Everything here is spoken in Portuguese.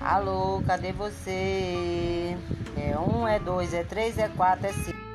Alô, cadê você? É um, é dois, é três, é quatro, é cinco.